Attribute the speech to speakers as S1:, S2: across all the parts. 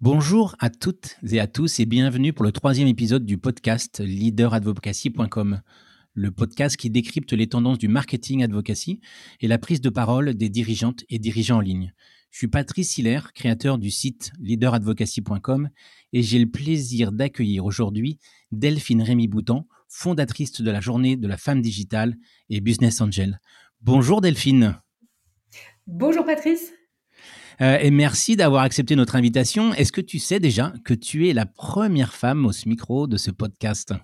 S1: Bonjour à toutes et à tous et bienvenue pour le troisième épisode du podcast leaderadvocacy.com, le podcast qui décrypte les tendances du marketing advocacy et la prise de parole des dirigeantes et dirigeants en ligne. Je suis Patrice Hiller, créateur du site leaderadvocacy.com et j'ai le plaisir d'accueillir aujourd'hui Delphine Rémy Boutan, fondatrice de la journée de la femme digitale et business angel. Bonjour Delphine.
S2: Bonjour Patrice.
S1: Euh, et merci d'avoir accepté notre invitation. Est-ce que tu sais déjà que tu es la première femme au micro de ce podcast?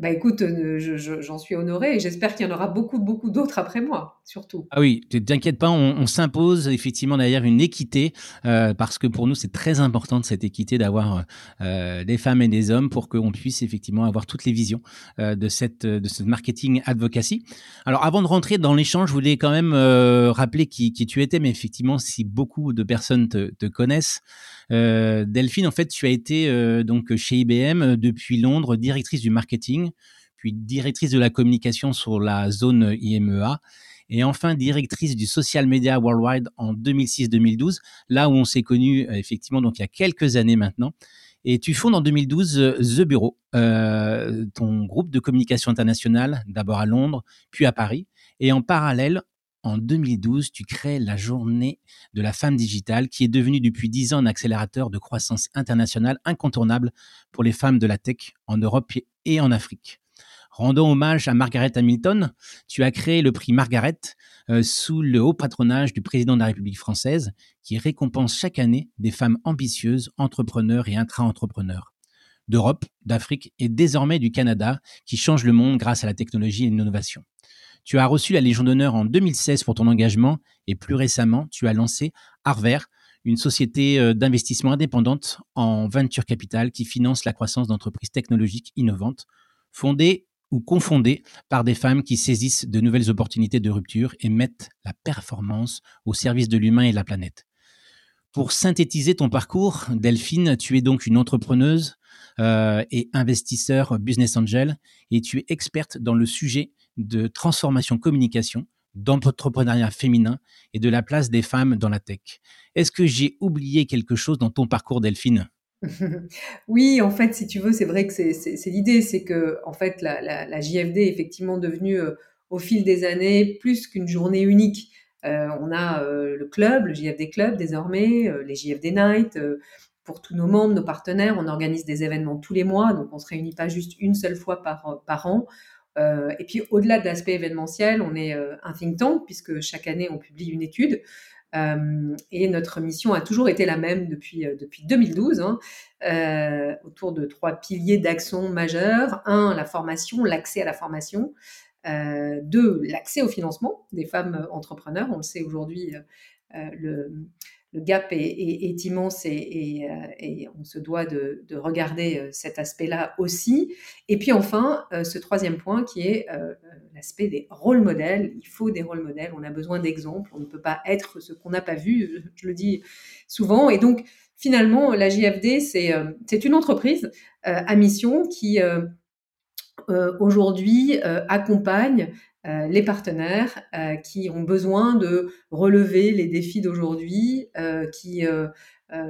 S2: Bah écoute, euh, j'en suis honorée et j'espère qu'il y en aura beaucoup, beaucoup d'autres après moi, surtout.
S1: Ah oui, t'inquiète pas, on, s'impose effectivement derrière une équité euh, parce que pour nous c'est très important de cette équité d'avoir euh, des femmes et des hommes pour qu'on puisse effectivement avoir toutes les visions de cette de ce marketing advocacy. Alors avant de rentrer dans l'échange, je voulais quand même rappeler qui, qui, tu étais, mais effectivement si beaucoup de personnes te, connaissent, Delphine, en fait, tu as été donc chez IBM depuis Londres, directrice du marketing puis directrice de la communication sur la zone IMEA, et enfin directrice du social media worldwide en 2006-2012, là où on s'est connu euh, effectivement donc il y a quelques années maintenant. Et tu fondes en 2012 euh, The Bureau, euh, ton groupe de communication internationale, d'abord à Londres, puis à Paris. Et en parallèle, en 2012, tu crées la journée de la femme digitale, qui est devenue depuis dix ans un accélérateur de croissance internationale incontournable pour les femmes de la tech en Europe et en Afrique. Rendant hommage à Margaret Hamilton, tu as créé le prix Margaret euh, sous le haut patronage du président de la République française, qui récompense chaque année des femmes ambitieuses, entrepreneurs et intra-entrepreneurs d'Europe, d'Afrique et désormais du Canada, qui changent le monde grâce à la technologie et l'innovation. Tu as reçu la Légion d'honneur en 2016 pour ton engagement et plus récemment, tu as lancé Arver, une société euh, d'investissement indépendante en venture capital qui finance la croissance d'entreprises technologiques innovantes, fondée ou confondée par des femmes qui saisissent de nouvelles opportunités de rupture et mettent la performance au service de l'humain et de la planète. Pour synthétiser ton parcours, Delphine, tu es donc une entrepreneuse euh, et investisseur business angel et tu es experte dans le sujet de transformation communication, d'entrepreneuriat féminin et de la place des femmes dans la tech. Est-ce que j'ai oublié quelque chose dans ton parcours, Delphine?
S2: Oui, en fait, si tu veux, c'est vrai que c'est l'idée, c'est que en fait, la, JFD est effectivement devenue euh, au fil des années plus qu'une journée unique. Euh, on a euh, le club, le JFD Club désormais, les JFD Night. pour tous nos membres, nos partenaires, on organise des événements tous les mois, donc on se réunit pas juste une seule fois par, par an. Euh, et puis au-delà de l'aspect événementiel, on est euh, un think tank puisque chaque année on publie une étude. Euh, et notre mission a toujours été la même depuis, depuis 2012, hein, autour de trois piliers d'action majeurs. Un, la formation, l'accès à la formation. deux, l'accès au financement des femmes entrepreneurs. On le sait aujourd'hui, le, le gap est, immense et, euh, on se doit de, regarder euh, cet aspect-là aussi. Et puis enfin, euh, ce troisième point qui est l'aspect des rôles modèles. Il faut des rôles modèles, on a besoin d'exemples, on ne peut pas être ce qu'on n'a pas vu, je le dis souvent. Et donc, finalement, la JFD, c'est une entreprise à mission qui... aujourd'hui accompagne euh, les partenaires euh, qui ont besoin de relever les défis d'aujourd'hui, euh, qui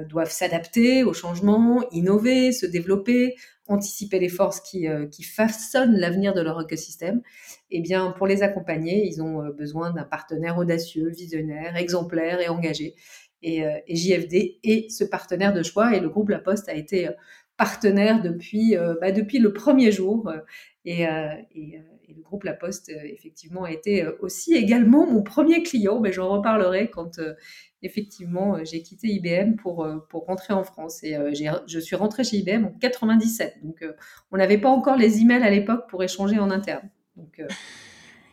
S2: doivent s'adapter aux changements, innover, se développer, anticiper les forces qui, façonnent l'avenir de leur écosystème. Eh bien, pour les accompagner, ils ont besoin d'un partenaire audacieux, visionnaire, exemplaire et engagé. Et, JFD est ce partenaire de choix et le groupe La Poste a été partenaire depuis, bah, depuis le premier jour. Et le groupe La Poste, euh, effectivement, a été euh, aussi également mon premier client. Mais j'en reparlerai quand, euh, effectivement, j'ai quitté IBM pour, pour rentrer en France. Et je suis rentrée chez IBM en 97. Donc, on n'avait pas encore les emails à l'époque pour échanger en interne. Donc,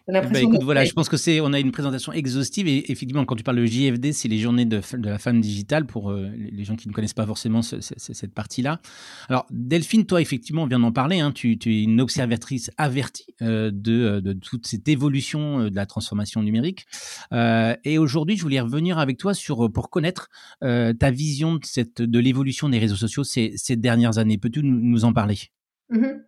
S1: bah, écoute, voilà, je pense que c'est, on a une présentation exhaustive et effectivement, quand tu parles de JFD, c'est les journées de, de, la femme digitale pour euh, les gens qui ne connaissent pas forcément cette partie-là. Alors, Delphine, toi, effectivement, on vient d'en parler, hein, tu, tu, es une observatrice avertie euh, de, euh, de, toute cette évolution de la transformation numérique. et aujourd'hui, je voulais revenir avec toi sur, pour connaître ta vision de, cette, de l'évolution des réseaux sociaux ces, ces dernières années. Peux-tu nous en parler?
S2: Mmh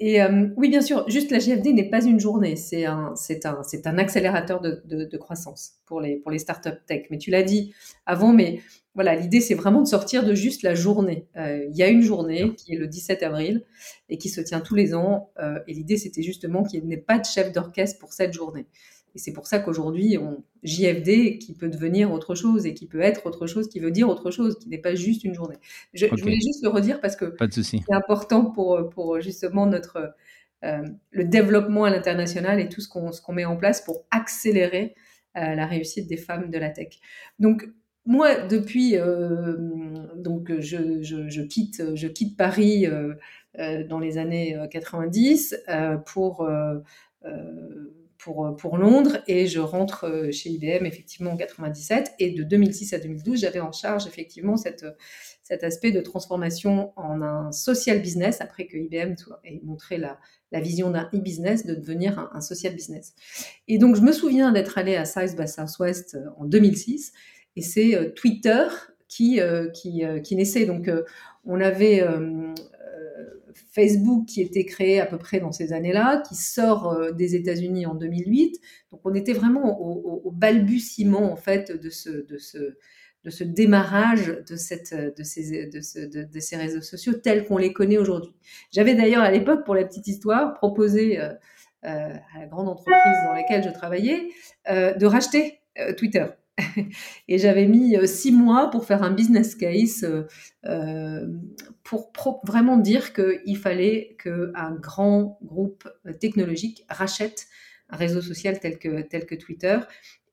S2: Et euh, oui, bien sûr, juste la GFD n'est pas une journée, c'est un, c'est un, c'est un accélérateur de, de, croissance pour les, pour les startups tech. Mais tu l'as dit avant, mais voilà, l'idée c'est vraiment de sortir de juste la journée. Euh, il y a une journée qui est le 17 avril et qui se tient tous les ans. Euh, et l'idée c'était justement qu'il n'y ait pas de chef d'orchestre pour cette journée. Et c'est pour ça qu'aujourd'hui, on JFD qui peut devenir autre chose et qui peut être autre chose, qui veut dire autre chose, qui n'est pas juste une journée. Je, voulais juste le redire parce que c'est important pour, pour justement notre euh, le développement à l'international et tout ce qu'on met en place pour accélérer euh, la réussite des femmes de la tech. Donc moi, depuis, euh, donc je, je, je, quitte, je quitte Paris dans les années 90 pour pour, euh, pour Londres et je rentre euh, chez IBM effectivement en 97 et de 2006 à 2012 j'avais en charge effectivement cette, cet aspect de transformation en un social business après que IBM ait montré la, la vision d'un e-business de devenir un, social business. Et donc je me souviens d'être allé à South by Southwest euh, en 2006 et c'est Twitter qui, qui, qui naissait. Donc on avait Facebook qui était créé à peu près dans ces années-là, qui sort euh, des États-Unis en 2008. Donc on était vraiment au, balbutiement en fait de ce, démarrage de, ces réseaux sociaux tels qu'on les connaît aujourd'hui. J'avais d'ailleurs à l'époque, pour la petite histoire, proposé euh, euh, à la grande entreprise dans laquelle je travaillais de racheter Twitter. et j'avais mis euh, six mois pour faire un business case euh, euh, pour vraiment dire qu'il fallait qu'un grand groupe technologique rachète un réseau social tel que, Twitter.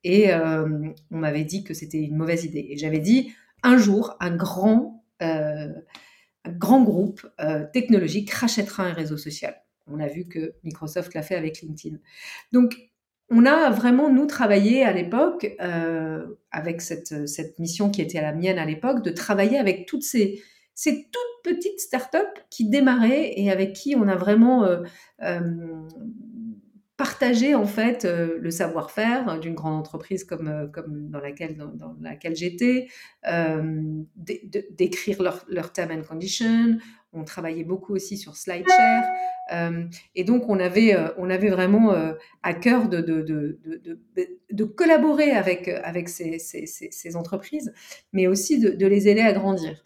S2: Et on m'avait dit que c'était une mauvaise idée. Et j'avais dit, un jour, un grand, un grand groupe technologique rachètera un réseau social. On a vu que Microsoft l'a fait avec LinkedIn. Donc, on a vraiment, nous, travaillé à l'époque, euh, avec cette, cette, mission qui était à la mienne à l'époque, de travailler avec toutes ces, ces toutes petites startups qui démarraient et avec qui on a vraiment euh, euh, partagé en fait le savoir-faire d'une grande entreprise comme, comme dans laquelle, dans, laquelle j'étais, d'écrire leur, leur term and condition. On travaillait beaucoup aussi sur SlideShare. Euh, et donc, on avait, euh, on avait vraiment euh, à cœur de, de, de, de, collaborer avec, avec ces, ces, entreprises, mais aussi de, les aider à grandir.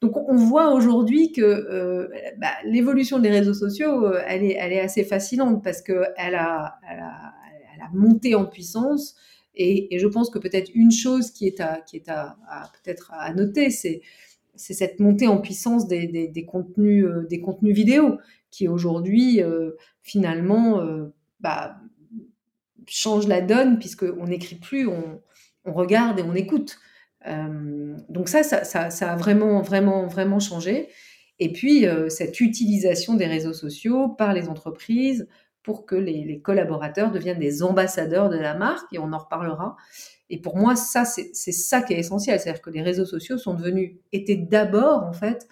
S2: Donc, on voit aujourd'hui que bah, l'évolution des réseaux sociaux, elle est, elle est assez fascinante parce qu'elle a, elle a, monté en puissance. Et, je pense que peut-être une chose qui est à, noter, c'est cette montée en puissance des, contenus, vidéo qui aujourd'hui, euh, finalement, euh, bah, change la donne puisqu'on n'écrit plus, on, regarde et on écoute. Euh, donc ça ça, a vraiment, vraiment, vraiment changé. Et puis, cette utilisation des réseaux sociaux par les entreprises pour que les, collaborateurs deviennent des ambassadeurs de la marque, et on en reparlera. Et pour moi, ça, c'est ça qui est essentiel. C'est-à-dire que les réseaux sociaux sont devenus, étaient d'abord, en fait,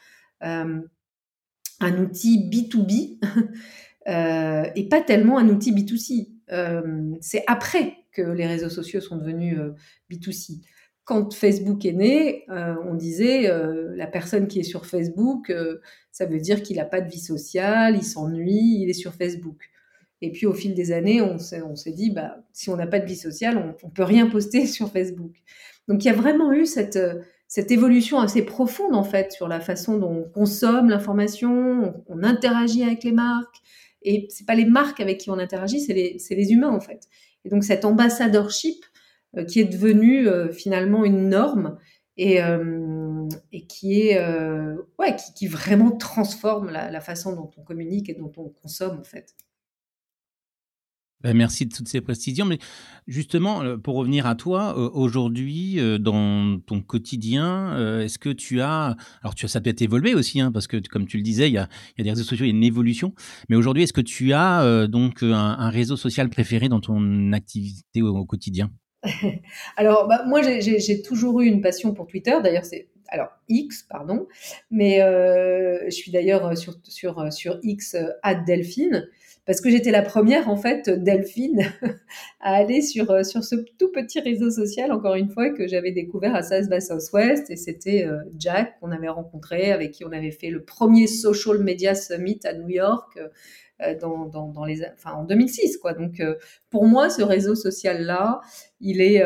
S2: un outil B2B euh, et pas tellement un outil B2C. Euh, c'est après que les réseaux sociaux sont devenus euh, B2C. Quand Facebook est né, on disait la personne qui est sur Facebook, ça veut dire qu'il n'a pas de vie sociale, il s'ennuie, il est sur Facebook. Et puis au fil des années, on s'est dit, bah, si on n'a pas de vie sociale, on ne peut rien poster sur Facebook. Donc il y a vraiment eu cette, évolution assez profonde en fait sur la façon dont on consomme l'information, on, interagit avec les marques. Et c'est pas les marques avec qui on interagit, c'est les, humains en fait. Et donc cet ambassadorship euh, qui est devenu euh, finalement une norme et, euh, qui est ouais qui, vraiment transforme la, façon dont on communique et dont on consomme en fait.
S1: Ben, merci de toutes ces précisions. Mais justement, euh, pour revenir à toi, euh, aujourd'hui, euh, dans ton quotidien, est-ce que tu as... Alors, tu ça peut être évolué aussi, hein, parce que comme tu le disais, il y, a, il y a des réseaux sociaux, il y a une évolution. Mais aujourd'hui, est-ce que tu as donc un, réseau social préféré dans ton activité au, quotidien?
S2: Alors, bah, moi, j'ai toujours eu une passion pour Twitter. D'ailleurs, c'est alors X, pardon, mais je suis d'ailleurs sur, X à Delphine. Parce que j'étais la première, en fait, Delphine, à aller sur, euh, sur ce tout petit réseau social, encore une fois, que j'avais découvert à South Southwest. Et c'était euh, Jack qu'on avait rencontré, avec qui on avait fait le premier Social Media Summit à New York. Euh, dans, dans, les, en 2006, quoi. Donc, pour moi, ce réseau social-là, il est,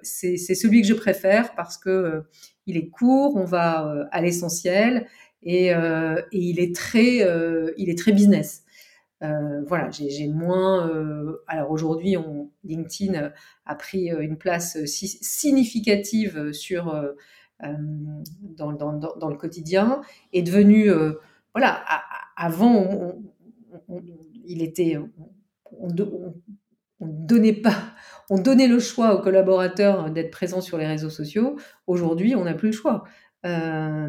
S2: c'est, c'est celui que je préfère parce que il est court, on va à l'essentiel et, et, il est très, il est très business. Euh, voilà, j'ai moins. Euh, alors aujourd'hui, LinkedIn a pris euh, une place significative sur dans, le quotidien, est devenu voilà. avant, il était, on, donnait pas, on donnait le choix aux collaborateurs d'être présents sur les réseaux sociaux. Aujourd'hui, on n'a plus le choix. Euh,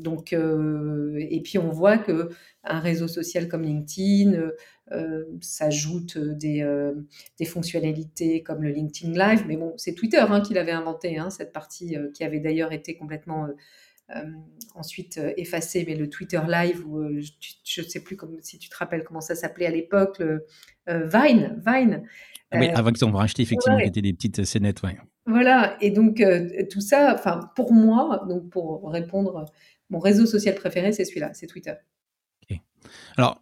S2: donc, euh, et puis on voit que un réseau social comme LinkedIn euh, s'ajoute des, des, fonctionnalités comme le LinkedIn Live. Mais bon, c'est Twitter hein, qui l'avait inventé, hein, cette partie qui avait d'ailleurs été complètement ensuite effacée. Mais le Twitter Live, ou je ne sais plus comme, si tu te rappelles comment ça s'appelait à l'époque, le Vine, Vine.
S1: Ah oui, avant qu'ils ont racheté effectivement, qui étaient des petites scénettes, ouais.
S2: Voilà, et donc euh, tout ça, enfin pour moi, donc pour répondre, mon réseau social préféré, c'est celui-là, c'est Twitter.
S1: Alors,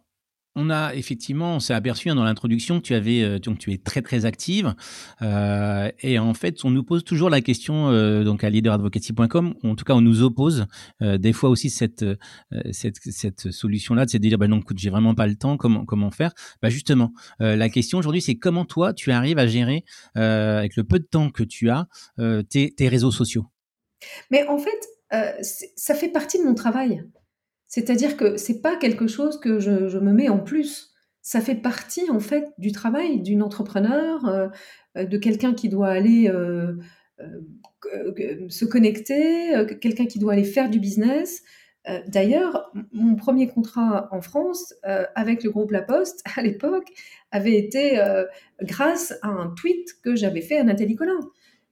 S1: on a effectivement, on s'est aperçu hein, dans l'introduction que tu avais, euh, donc tu es très très active, euh, et en fait, on nous pose toujours la question, euh, donc à leaderadvocacy.com, en tout cas, on nous oppose des fois aussi cette cette, cette solution-là, de se dire, bah non, écoute, j'ai vraiment pas le temps, comment comment faire? Bah justement, la question aujourd'hui, c'est comment toi, tu arrives à gérer avec le peu de temps que tu as tes réseaux sociaux?
S2: Mais en fait, ça fait partie de mon travail. C'est-à-dire que c'est pas quelque chose que je, me mets en plus. Ça fait partie en fait du travail d'une entrepreneur, euh, euh, de quelqu'un qui doit aller euh, se connecter, quelqu'un qui doit aller faire du business. D'ailleurs, mon premier contrat en France avec le groupe La Poste à l'époque avait été grâce à un tweet que j'avais fait à Nathalie Collin.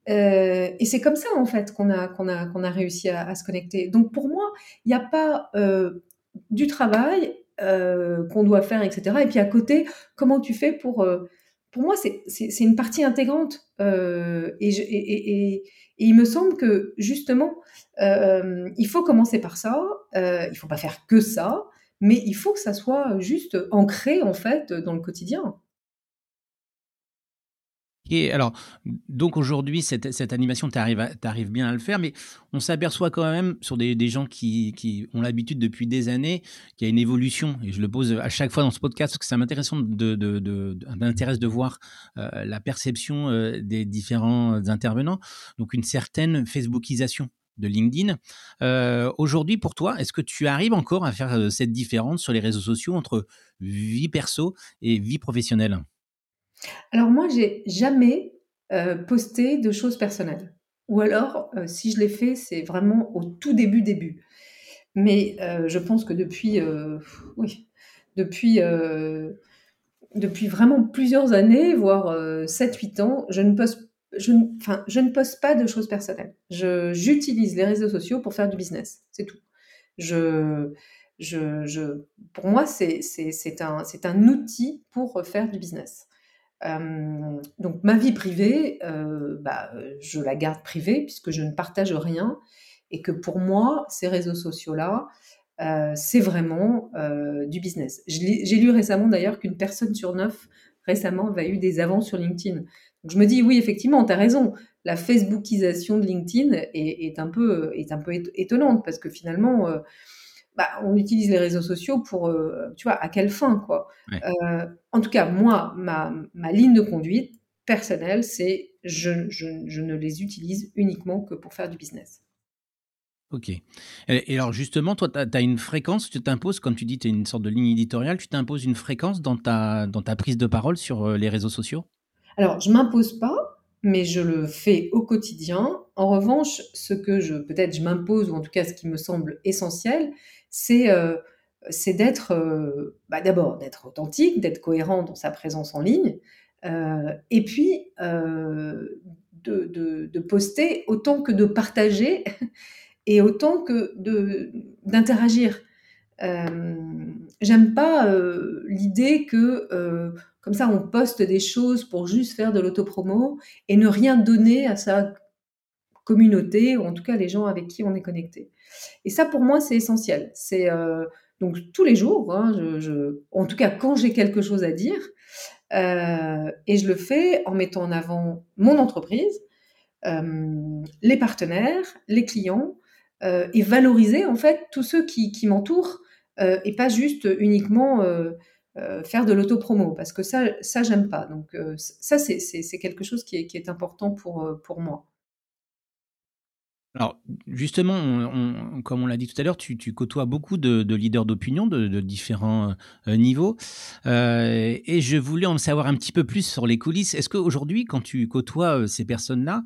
S2: Euh, et c'est comme ça, en fait, qu'on a, qu'on a, qu'on a réussi à, se connecter. Donc, pour moi, il n'y a pas euh, du travail euh, qu'on doit faire, etc. Et puis, à côté, comment tu fais pour... pour moi, c'est une partie intégrante. Et, et, et, il me semble que, justement, il faut commencer par ça. il ne faut pas faire que ça. Mais il faut que ça soit juste ancré, en fait, dans le quotidien.
S1: Et alors, donc aujourd'hui, cette, animation, tu arrives, bien à le faire, mais on s'aperçoit quand même sur des, gens qui, ont l'habitude depuis des années qu'il y a une évolution. Et je le pose à chaque fois dans ce podcast parce que ça m'intéresse de, de, voir euh, la perception euh, des différents intervenants. Donc, une certaine Facebookisation de LinkedIn. Euh, aujourd'hui, pour toi, est-ce que tu arrives encore à faire cette différence sur les réseaux sociaux entre vie perso et vie professionnelle?
S2: Alors moi, j'ai jamais euh, posté de choses personnelles. Ou alors, euh, si je l'ai fait, c'est vraiment au tout début, début. Mais euh, je pense que depuis, oui, depuis, vraiment plusieurs années, voire 7-8 ans, je ne poste pas de choses personnelles. j'utilise les réseaux sociaux pour faire du business, c'est tout. Je, pour moi, c'est un outil pour faire du business. Euh, donc ma vie privée, euh, bah, je la garde privée puisque je ne partage rien et que pour moi, ces réseaux sociaux-là, euh, c'est vraiment du business. J'ai lu récemment d'ailleurs qu'une personne sur neuf récemment avait eu des avances sur LinkedIn. Donc je me dis oui, effectivement, tu as raison. La Facebookisation de LinkedIn est, un, peu, est un peu étonnante parce que finalement, bah, on utilise les réseaux sociaux pour, euh, tu vois, à quelle fin, quoi. Euh, en tout cas, moi, ma, ligne de conduite personnelle, c'est je, je, ne les utilise uniquement que pour faire du business.
S1: Ok. Et alors justement, toi, tu as, une fréquence, tu t'imposes, comme tu dis, tu es une sorte de ligne éditoriale, tu t'imposes une fréquence dans ta, dans ta prise de parole sur euh, les réseaux sociaux?
S2: Alors, je m'impose pas, mais je le fais au quotidien. En revanche, ce que je peut-être je m'impose, ou en tout cas ce qui me semble essentiel, c'est euh, d'être euh, bah, d'abord d'être authentique, d'être cohérent dans sa présence en ligne, euh, et puis de, poster autant que de partager et autant que d'interagir. j'aime pas l'idée que comme ça on poste des choses pour juste faire de l'autopromo et ne rien donner à sa communauté ou en tout cas les gens avec qui on est connecté. Et ça pour moi c'est essentiel. C'est donc tous les jours, hein, je, en tout cas quand j'ai quelque chose à dire, et je le fais en mettant en avant mon entreprise, les partenaires, les clients, et valoriser en fait tous ceux qui, m'entourent euh, et pas juste uniquement euh, euh, faire de l'autopromo, parce que ça, ça j'aime pas. Donc ça, c'est quelque chose qui est, qui est important pour, pour moi.
S1: Alors, justement, comme on l'a dit tout à l'heure, tu, côtoies beaucoup de, leaders d'opinion de, différents euh, niveaux. Euh, et je voulais en savoir un petit peu plus sur les coulisses. Est-ce qu'aujourd'hui, quand tu côtoies euh, ces personnes-là,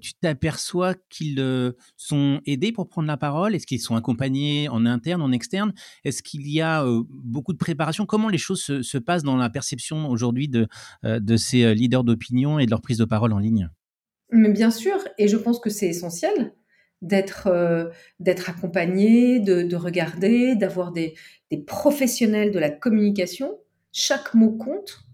S1: tu t'aperçois qu'ils sont aidés pour prendre la parole? Est-ce qu'ils sont accompagnés en interne, en externe? Est-ce qu'il y a beaucoup de préparation? Comment les choses se, se, passent dans la perception aujourd'hui de ces leaders d'opinion et de leur prise de parole en ligne?
S2: Mais bien sûr, et je pense que c'est essentiel d'être euh, accompagné, de, regarder, d'avoir des, professionnels de la communication. Chaque mot compte,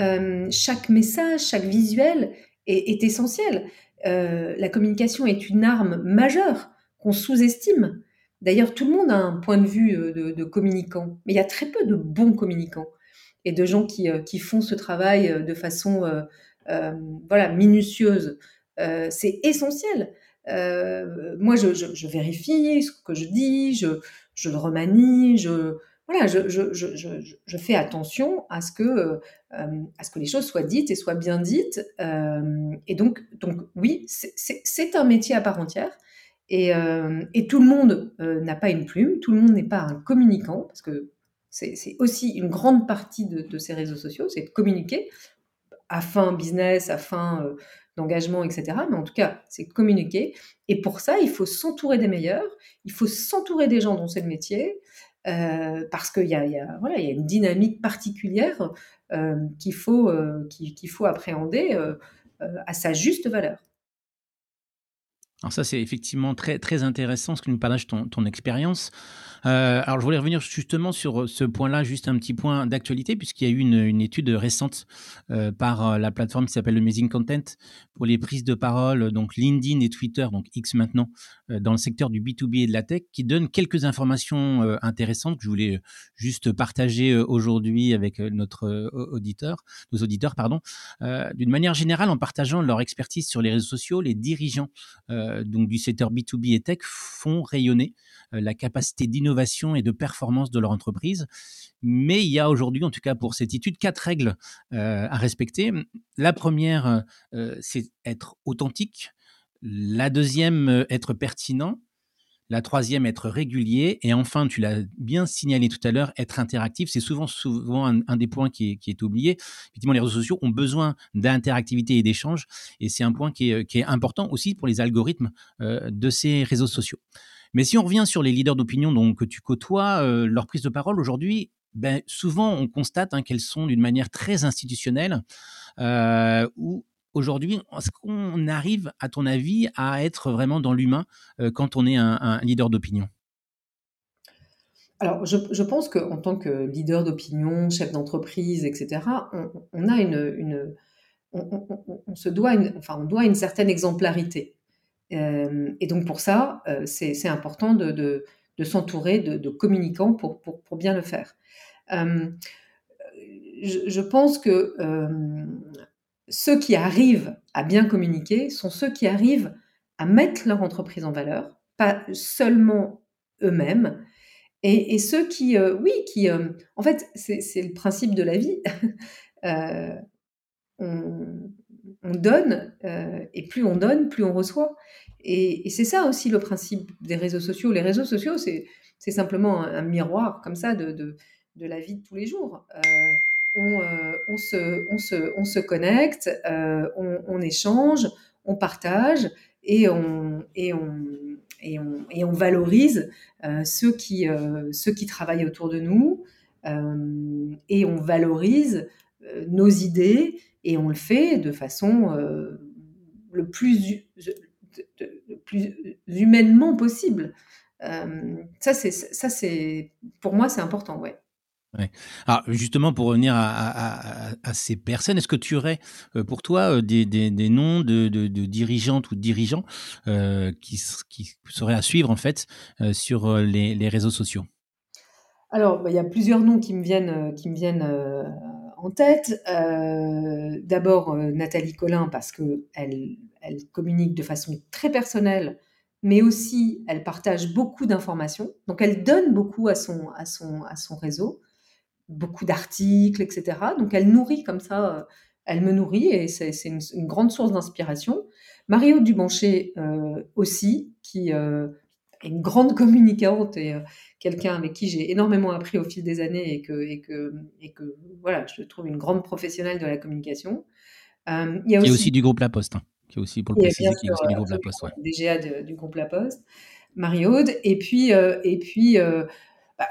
S2: euh, chaque message, chaque visuel est, essentiel. Euh, la communication est une arme majeure qu'on sous-estime. D'ailleurs, tout le monde a un point de vue de, communicant, mais il y a très peu de bons communicants et de gens qui, qui font ce travail de façon voilà minutieuse. Euh, c'est essentiel. Euh, moi, je, vérifie ce que je dis, je, le remanie, je, voilà, je, fais attention à ce, que, euh, à ce que les choses soient dites et soient bien dites. et donc, oui, c'est un métier à part entière. Et, tout le monde n'a pas une plume, tout le monde n'est pas un communicant, parce que c'est aussi une grande partie de, de ces réseaux sociaux, c'est de communiquer à fin business, à fin d'engagement, etc. Mais en tout cas, c'est communiquer. Et pour ça, il faut s'entourer des meilleurs, il faut s'entourer des gens dont c'est le métier, euh, parce qu'il y a, voilà, une dynamique particulière euh, euh, qu'il faut appréhender à sa juste valeur.
S1: Alors ça, c'est effectivement très, très intéressant ce que nous partage ton, ton expérience. Euh, alors, je voulais revenir justement sur ce point-là, juste un petit point d'actualité, puisqu'il y a eu une, une étude récente euh, par euh, la plateforme qui s'appelle Amazing Content pour les prises de parole, donc LinkedIn et Twitter, donc X maintenant, dans le secteur du B2B et de la tech, qui donne quelques informations intéressantes que je voulais juste partager aujourd'hui avec notre auditeur, nos auditeurs, pardon. D'une manière générale, en partageant leur expertise sur les réseaux sociaux, les dirigeants donc du secteur B2B et tech font rayonner la capacité d'innovation et de performance de leur entreprise. Mais il y a aujourd'hui, en tout cas pour cette étude, quatre règles à respecter. La première, c'est être authentique. La deuxième, être pertinent. La troisième, être régulier. Et enfin, tu l'as bien signalé tout à l'heure, être interactif. C'est souvent, souvent un, des points qui est, oublié. Effectivement, les réseaux sociaux ont besoin d'interactivité et d'échange. Et c'est un point qui est, important aussi pour les algorithmes de ces réseaux sociaux. Mais si on revient sur les leaders d'opinion que tu côtoies, euh, leur prise de parole aujourd'hui, ben, souvent on constate hein, qu'elles sont d'une manière très institutionnelle. Euh, aujourd'hui, est-ce qu'on arrive, à ton avis, à être vraiment dans l'humain euh, quand on est un, leader d'opinion?
S2: Alors, je, pense qu'en tant que leader d'opinion, chef d'entreprise, etc., on, a une, on, se doit enfin, on doit une certaine exemplarité. Euh, et donc pour ça, euh, c'est important de, s'entourer de, communicants pour, bien le faire. Je, pense que ceux qui arrivent à bien communiquer sont ceux qui arrivent à mettre leur entreprise en valeur, pas seulement eux-mêmes, et, ceux qui, oui, qui, en fait, c'est le principe de la vie. on, on donne, euh, et plus on donne, plus on reçoit. Et, c'est ça aussi le principe des réseaux sociaux. Les réseaux sociaux, c'est, simplement un, miroir comme ça de, la vie de tous les jours. Euh, euh, on, se, on, se, on, se, connecte, on, échange, on partage et on, et on, et on, et on valorise ceux, qui, ceux qui travaillent autour de nous et on valorise nos idées et on le fait de façon euh, le, plus, plus humainement possible. ça, c'est, pour moi, c'est important, ouais.
S1: Alors justement, pour revenir à, ces personnes, est-ce que tu aurais pour toi des, noms de, dirigeantes ou de dirigeants qui, qui, seraient à suivre en fait sur les, réseaux sociaux?
S2: Alors, bah, il y a plusieurs noms qui me viennent, qui me viennent en tête. D'abord Nathalie Collin parce que elle, communique de façon très personnelle mais aussi elle partage beaucoup d'informations. Donc elle donne beaucoup à son réseau, beaucoup d'articles, etc. Donc elle nourrit comme ça, euh, elle me nourrit et c'est une, grande source d'inspiration. Mario Dubanché euh, aussi, qui euh, est une grande communicante et quelqu'un avec qui j'ai énormément appris au fil des années et que, et que, et que voilà, je trouve une grande professionnelle de la communication.
S1: il y a aussi, du groupe La Poste. Hein qui est aussi, pour le préciser, qui est aussi du groupe La Poste.
S2: DGA du groupe La Poste, Marie-Aude, et puis, euh, et puis euh, bah,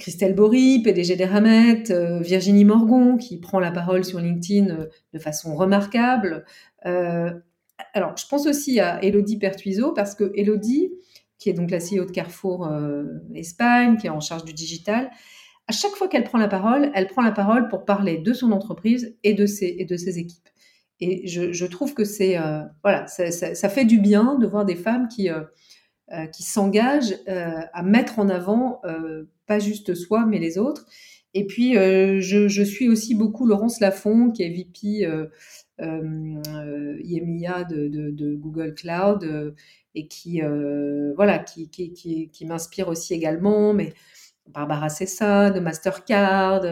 S2: Christelle Bory, PDG des Ramettes, euh, Virginie Morgon, qui prend la parole sur LinkedIn de façon remarquable. alors, je pense aussi à Elodie Pertuiseau, parce que Elodie, qui est donc la CEO de Carrefour Espagne, qui est en charge du digital, à chaque fois qu'elle prend la parole, elle prend la parole pour parler de son entreprise et de ses, équipes. Et je, trouve que c'est euh, voilà, ça, fait du bien de voir des femmes qui euh, euh, qui s'engagent à mettre en avant pas juste soi mais les autres. Et puis je, suis aussi beaucoup Laurence Lafont qui est VP IMIA de, Google Cloud et qui voilà qui, m'inspire aussi également. Mais Barbara Cessa de Mastercard.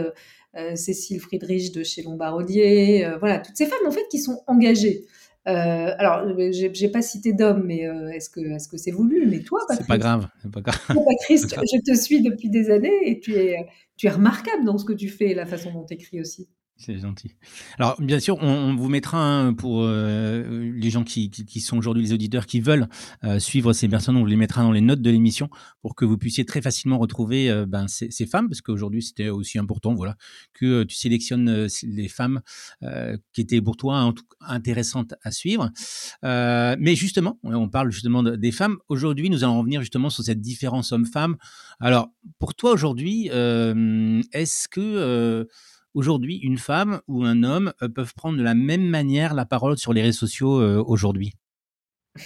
S2: Euh, Cécile Friedrich de chez Lombardier, euh, voilà, toutes ces femmes en fait qui sont engagées. Euh, alors, j'ai pas cité d'hommes, mais est-ce que est-ce que c'est voulu? Mais toi,
S1: Patrice, c'est pas grave, c'est pas grave.
S2: Patrice, je te suis depuis des années et tu es tu es remarquable dans ce que tu fais et la façon dont tu écris aussi.
S1: C'est gentil. Alors, bien sûr, on, vous mettra pour euh, les gens qui, sont aujourd'hui les auditeurs qui veulent euh, suivre ces personnes, on vous les mettra dans les notes de l'émission pour que vous puissiez très facilement retrouver euh, ben, ces, ces, femmes, parce qu'aujourd'hui c'était aussi important, voilà, que tu sélectionnes les femmes qui étaient pour toi intéressantes à suivre. mais justement, on parle justement des femmes. Aujourd'hui, nous allons revenir justement sur cette différence homme-femme. Alors, pour toi aujourd'hui, est-ce que aujourd'hui, une femme ou un homme euh, peuvent prendre de la même manière la parole sur les réseaux sociaux euh, aujourd'hui?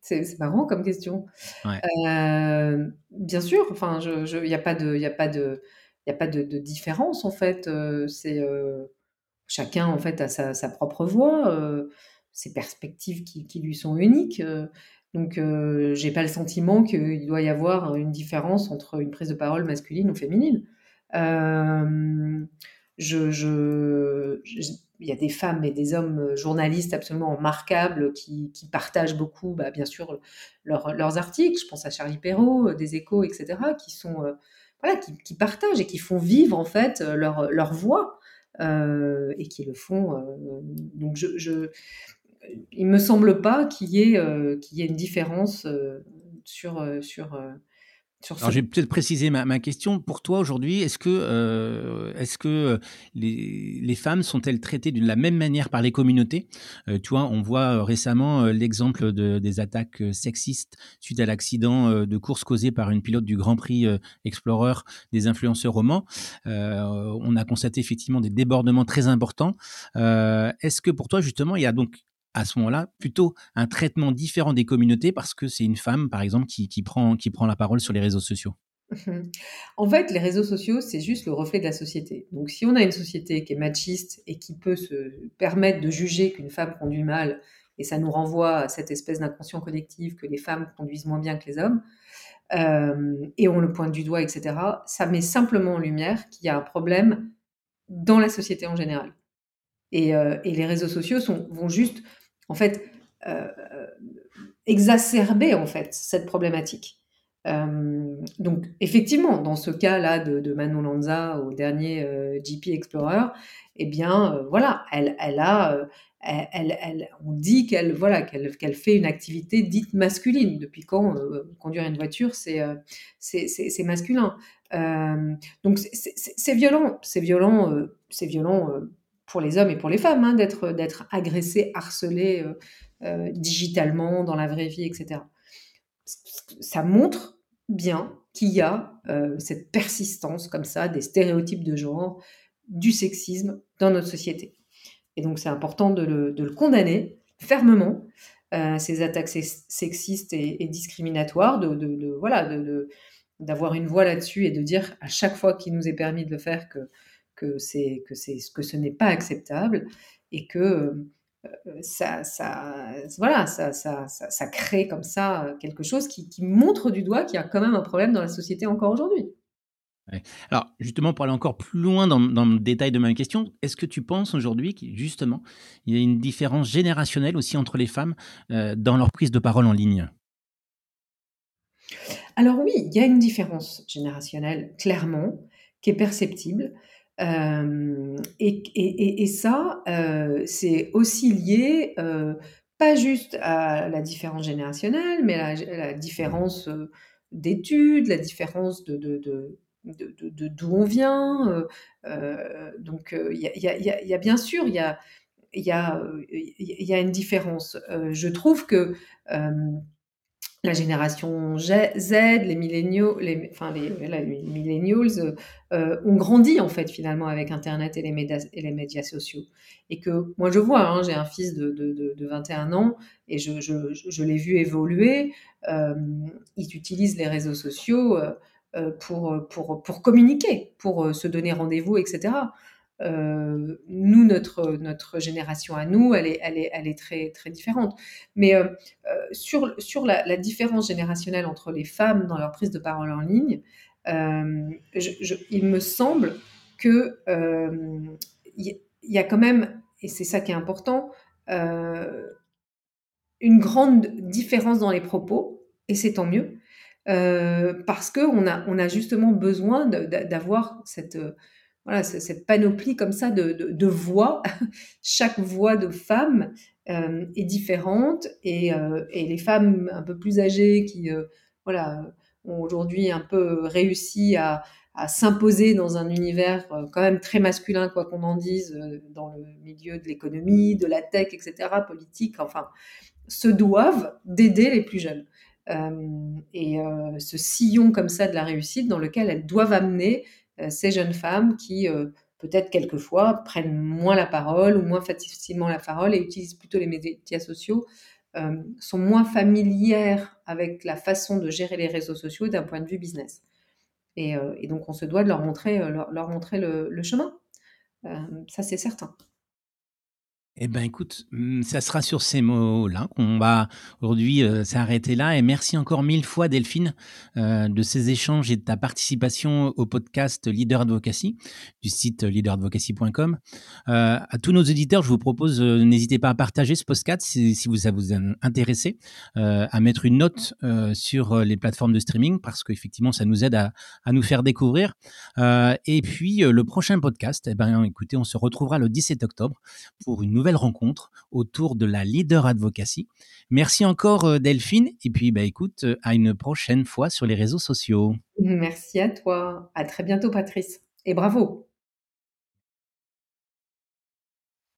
S2: C'est marrant comme question. Euh, bien sûr, enfin, il n'y a pas de, il a pas de, il a pas de, différence en fait. c'est chacun en fait a sa, propre voix, ses perspectives qui, qui, lui sont uniques. donc, j'ai pas le sentiment qu'il doit y avoir une différence entre une prise de parole masculine ou féminine il y a des femmes et des hommes euh, journalistes absolument remarquables qui, partagent beaucoup, bah, bien sûr, leurs articles. Je pense à Charlie Perrault, euh, des Échos, etc., qui sont euh, voilà, qui, partagent et qui font vivre en fait leur, voix et qui le font. donc, je, je, il me semble pas qu'il y ait qu'il y ait une différence sur sur
S1: alors, je vais peut-être préciser ma, question. Pour toi, aujourd'hui, est-ce que, euh, est-ce que euh, les, les, femmes sont-elles traitées de la même manière par les communautés? Euh, Tu vois, on voit récemment l'exemple de, des attaques sexistes suite à l'accident de course causé par une pilote du Grand Prix Explorer des influenceurs romans. on a constaté effectivement des débordements très importants. est-ce que pour toi, justement, il y a donc à ce moment-là plutôt un traitement différent des communautés parce que c'est une femme, par exemple, qui, prend, qui prend la parole sur les réseaux sociaux
S2: En fait, les réseaux sociaux, c'est juste le reflet de la société. Donc, si on a une société qui est machiste et qui peut se permettre de juger qu'une femme conduit mal, et ça nous renvoie à cette espèce d'inconscient collectif que les femmes conduisent moins bien que les hommes, euh, et on le pointe du doigt, etc., ça met simplement en lumière qu'il y a un problème dans la société en général. Et, euh, les réseaux sociaux sont, vont juste en fait, euh, exacerber en fait cette problématique. Euh, donc effectivement, dans ce cas-là de, Manon Lanza au dernier euh, GP Explorer, eh bien voilà, elle, elle a, elle, elle, on dit qu'elle voilà qu'elle fait une activité dite masculine. Depuis quand conduire une voiture, c'est c'est masculin. donc c'est violent, c'est violent, c'est violent pour les hommes et pour les femmes, hein, d'être, d'être agressés, harcelés euh, euh, digitalement, dans la vraie vie, etc. ça montre bien qu'il y a cette persistance comme ça des stéréotypes de genre, du sexisme dans notre société. Et donc c'est important de le, condamner fermement, ces attaques sexistes et, discriminatoires, de, de voilà, d'avoir une voix là-dessus et de dire à chaque fois qu'il nous est permis de le faire que, que, c'est, que, c'est, que ce n'est pas acceptable et que ça, ça, voilà, ça, ça, ça, crée comme ça quelque chose qui, qui montre du doigt qu'il y a quand même un problème dans la société encore aujourd'hui.
S1: Alors, justement, pour aller encore plus loin dans, dans, le détail de ma question, est-ce que tu penses aujourd'hui qu'il justement, il y a une différence générationnelle aussi entre les femmes dans leur prise de parole en ligne?
S2: Alors oui, il y a une différence générationnelle, clairement, qui est perceptible. Euh, et, ça, euh, c'est aussi lié, euh, pas juste à la différence générationnelle, mais à la, différence d'études, la différence de, d'où on vient. donc, il y, a bien sûr, il y a, y, a, y a une différence. je trouve que la génération Z, les millennials, les, enfin les, millennials euh, ont grandi en fait finalement avec Internet et les médias, et les médias sociaux. Et que moi je vois, hein, j'ai un fils de, de, de, 21 ans et je, l'ai vu évoluer. Euh, il utilise les réseaux sociaux euh, pour, pour, pour communiquer, pour se donner rendez-vous, etc. Euh, nous, notre, notre génération à nous, elle est, elle est, elle est très, très différente. Mais euh, euh, sur, sur la, différence générationnelle entre les femmes dans leur prise de parole en ligne, il me semble que il y, a quand même, et c'est ça qui est important, une grande différence dans les propos, et c'est tant mieux, parce qu'on a, on a justement besoin d'avoir cette voilà, cette panoplie comme ça de, voix. Chaque voix de femme euh, est différente euh, et, les femmes un peu plus âgées qui euh, voilà, ont aujourd'hui un peu réussi à, s'imposer dans un univers quand même très masculin, quoi qu'on en dise, dans le milieu de l'économie, de la tech, etc., politique, enfin, se doivent d'aider les plus jeunes. et ce sillon comme ça de la réussite dans lequel elles doivent amener ces jeunes femmes qui euh, peut-être quelquefois prennent moins la parole ou moins facilement la parole et utilisent plutôt les médias sociaux, euh, sont moins familières avec la façon de gérer les réseaux sociaux d'un point de vue business. Et, donc on se doit de leur montrer, leur, montrer le chemin. ça c'est certain.
S1: Eh ben, écoute, mmh, ça sera sur ces mots-là qu'on va aujourd'hui euh, s'arrêter là. Et merci encore mille fois, Delphine, euh, de ces échanges et de ta participation au podcast Leader Advocacy du site leaderadvocacy.com. Euh, à tous nos auditeurs, je vous propose, n'hésitez pas à partager ce podcast si, si vous, ça vous a intéressé, à mettre une note sur les plateformes de streaming parce qu'effectivement, ça nous aide à, à nous faire découvrir. et puis, le prochain podcast, eh ben, écoutez, on se retrouvera le 17 octobre pour une nouvelle rencontre autour de la leader advocacy. Merci encore euh, Delphine et puis bah écoute euh, à une prochaine fois sur les réseaux sociaux.
S2: Merci à toi. À très bientôt Patrice et bravo.